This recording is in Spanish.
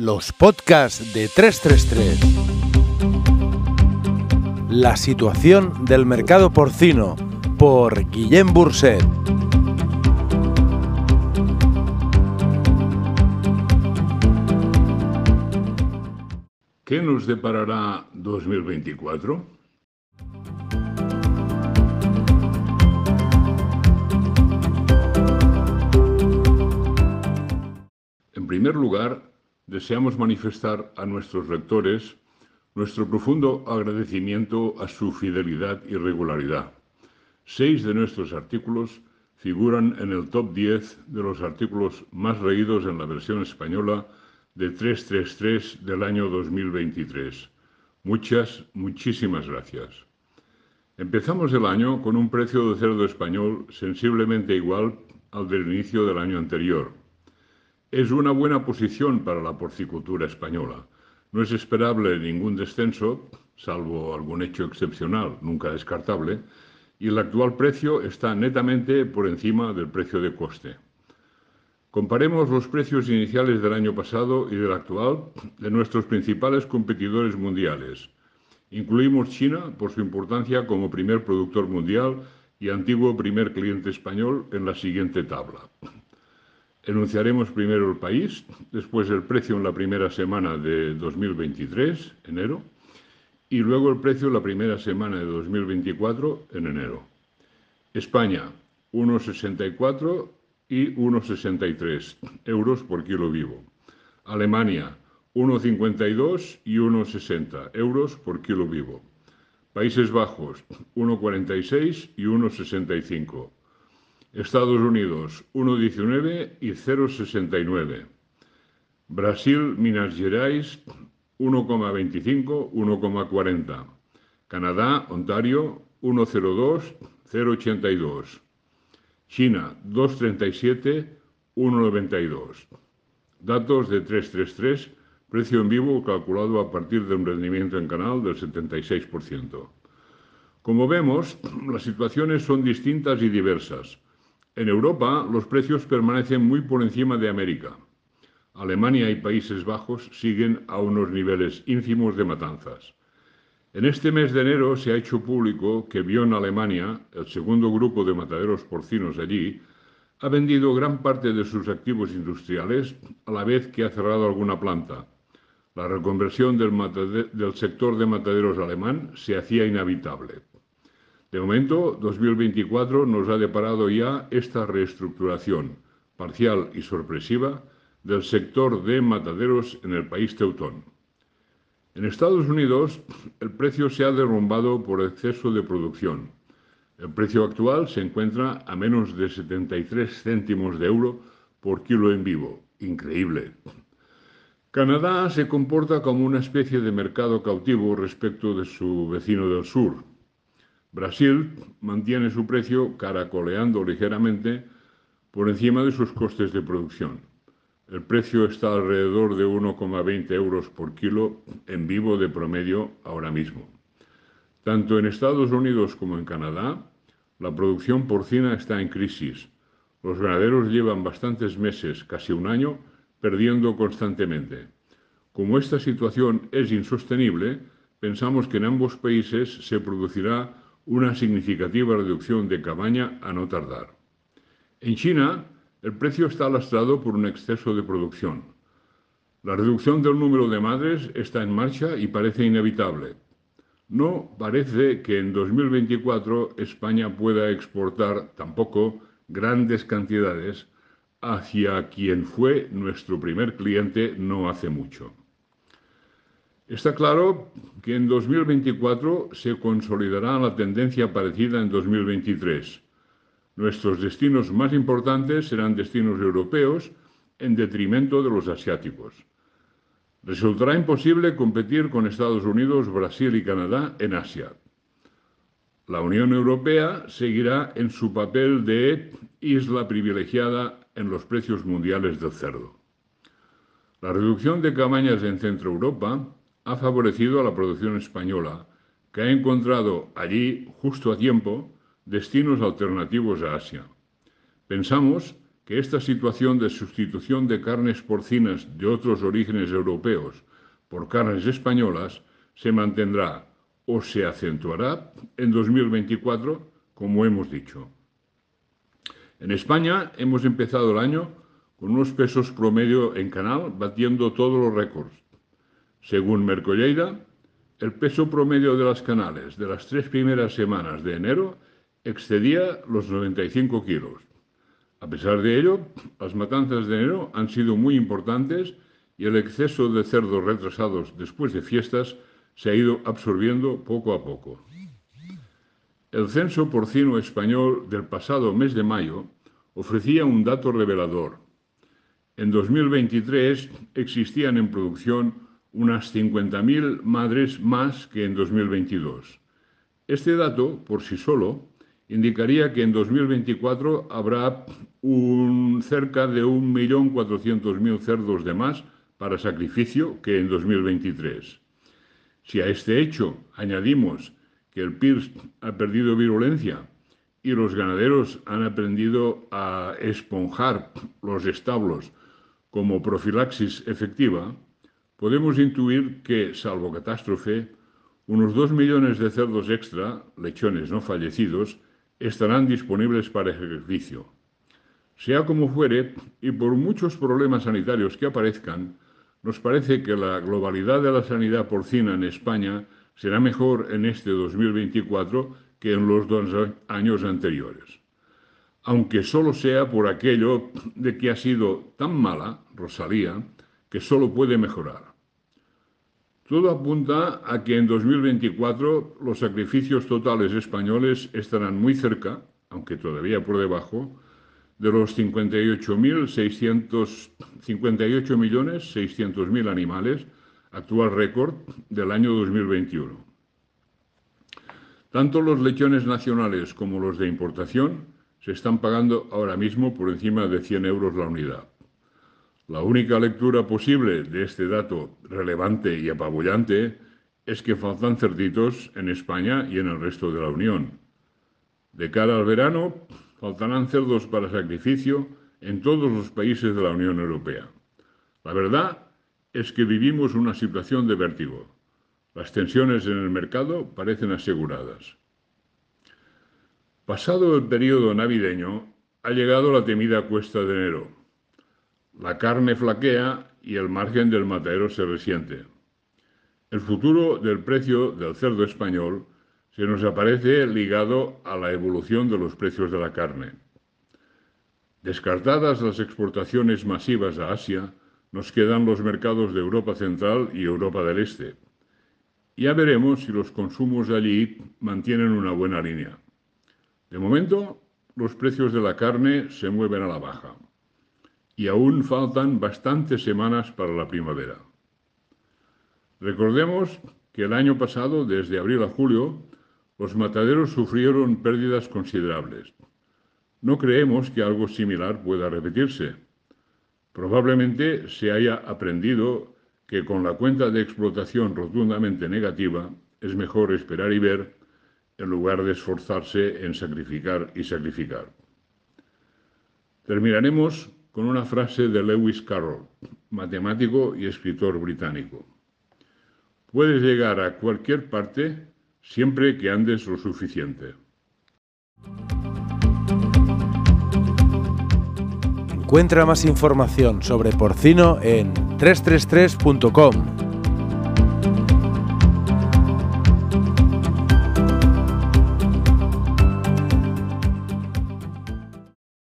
Los podcasts de 333. La situación del mercado porcino por Guillem Burset. ¿Qué nos deparará 2024? En primer lugar, deseamos manifestar a nuestros lectores nuestro profundo agradecimiento a su fidelidad y regularidad. Seis de nuestros artículos figuran en el top 10 de los artículos más leídos en la versión española de 333 del año 2023. Muchas, muchísimas gracias. Empezamos el año con un precio de cerdo español sensiblemente igual al del inicio del año anterior. Es una buena posición para la porcicultura española. No es esperable ningún descenso, salvo algún hecho excepcional, nunca descartable, y el actual precio está netamente por encima del precio de coste. Comparemos los precios iniciales del año pasado y del actual de nuestros principales competidores mundiales. Incluimos China por su importancia como primer productor mundial y antiguo primer cliente español en la siguiente tabla. Enunciaremos primero el país, después el precio en la primera semana de 2023, enero, y luego el precio en la primera semana de 2024, en enero. España, 1,64 y 1,63 euros por kilo vivo. Alemania, 1,52 y 1,60 euros por kilo vivo. Países Bajos, 1,46 y 1,65. Estados Unidos, 1,19 y 0,69. Brasil, Minas Gerais, 1,25, 1,40. Canadá, Ontario, 1,02, 0,82. China 237, 192. Datos de 333, precio en vivo calculado a partir de un rendimiento en canal del 76%. Como vemos, las situaciones son distintas y diversas. En Europa, los precios permanecen muy por encima de América. Alemania y Países Bajos siguen a unos niveles ínfimos de matanzas. En este mes de enero se ha hecho público que Bion Alemania, el segundo grupo de mataderos porcinos allí, ha vendido gran parte de sus activos industriales a la vez que ha cerrado alguna planta. La reconversión del, del sector de mataderos alemán se hacía inhabitable. De momento, 2024 nos ha deparado ya esta reestructuración parcial y sorpresiva del sector de mataderos en el país teutón. En Estados Unidos, el precio se ha derrumbado por exceso de producción. El precio actual se encuentra a menos de 73 céntimos de euro por kilo en vivo. Increíble. Canadá se comporta como una especie de mercado cautivo respecto de su vecino del sur. Brasil mantiene su precio caracoleando ligeramente por encima de sus costes de producción. El precio está alrededor de 1,20 euros por kilo en vivo de promedio ahora mismo. Tanto en Estados Unidos como en Canadá, la producción porcina está en crisis. Los ganaderos llevan bastantes meses, casi un año, perdiendo constantemente. Como esta situación es insostenible, pensamos que en ambos países se producirá una significativa reducción de cabaña a no tardar. En China, el precio está lastrado por un exceso de producción. La reducción del número de madres está en marcha y parece inevitable. No parece que en 2024 España pueda exportar tampoco grandes cantidades hacia quien fue nuestro primer cliente no hace mucho. Está claro que en 2024 se consolidará la tendencia parecida en 2023 Nuestros destinos más importantes serán destinos europeos en detrimento de los asiáticos. Resultará imposible competir con Estados Unidos, Brasil y Canadá en Asia. La Unión Europea seguirá en su papel de isla privilegiada en los precios mundiales del cerdo. La reducción de cabañas en Centro Europa ha favorecido a la producción española, que ha encontrado allí, justo a tiempo, destinos alternativos a Asia. Pensamos que esta situación de sustitución de carnes porcinas de otros orígenes europeos por carnes españolas se mantendrá o se acentuará en 2024, como hemos dicho. En España hemos empezado el año con unos pesos promedio en canal batiendo todos los récords. Según Mercolleida, el peso promedio de las canales de las tres primeras semanas de enero excedía los 95 kilos. A pesar de ello, las matanzas de enero han sido muy importantes y el exceso de cerdos retrasados después de fiestas se ha ido absorbiendo poco a poco. El censo porcino español del pasado mes de mayo ofrecía un dato revelador. En 2023 existían en producción unas 50.000 madres más que en 2022. Este dato, por sí solo, indicaría que en 2024 habrá un, cerca de 1.400.000 cerdos de más para sacrificio que en 2023. Si a este hecho añadimos que el PIRS ha perdido virulencia y los ganaderos han aprendido a esponjar los establos como profilaxis efectiva, podemos intuir que, salvo catástrofe, unos dos millones de cerdos extra, lechones no fallecidos, estarán disponibles para ejercicio. Sea como fuere, y por muchos problemas sanitarios que aparezcan, nos parece que la globalidad de la sanidad porcina en España será mejor en este 2024 que en los dos años anteriores. Aunque solo sea por aquello de que ha sido tan mala, Rosalía, que solo puede mejorar. Todo apunta a que en 2024 los sacrificios totales españoles estarán muy cerca, aunque todavía por debajo, de los 58.600.000 animales, actual récord del año 2021. Tanto los lechones nacionales como los de importación se están pagando ahora mismo por encima de 100 euros la unidad. La única lectura posible de este dato relevante y apabullante es que faltan cerditos en España y en el resto de la Unión. De cara al verano, faltarán cerdos para sacrificio en todos los países de la Unión Europea. La verdad es que vivimos una situación de vértigo. Las tensiones en el mercado parecen aseguradas. Pasado el periodo navideño, ha llegado la temida cuesta de enero. La carne flaquea y el margen del matadero se resiente. El futuro del precio del cerdo español se nos aparece ligado a la evolución de los precios de la carne. Descartadas las exportaciones masivas a Asia, nos quedan los mercados de Europa Central y Europa del Este. Ya veremos si los consumos de allí mantienen una buena línea. De momento, los precios de la carne se mueven a la baja y aún faltan bastantes semanas para la primavera. Recordemos que el año pasado, desde abril a julio, los mataderos sufrieron pérdidas considerables. No creemos que algo similar pueda repetirse. Probablemente se haya aprendido que con la cuenta de explotación rotundamente negativa es mejor esperar y ver en lugar de esforzarse en sacrificar y sacrificar. Terminaremos con una frase de Lewis Carroll, matemático y escritor británico. Puedes llegar a cualquier parte siempre que andes lo suficiente. Encuentra más información sobre porcino en 333.com.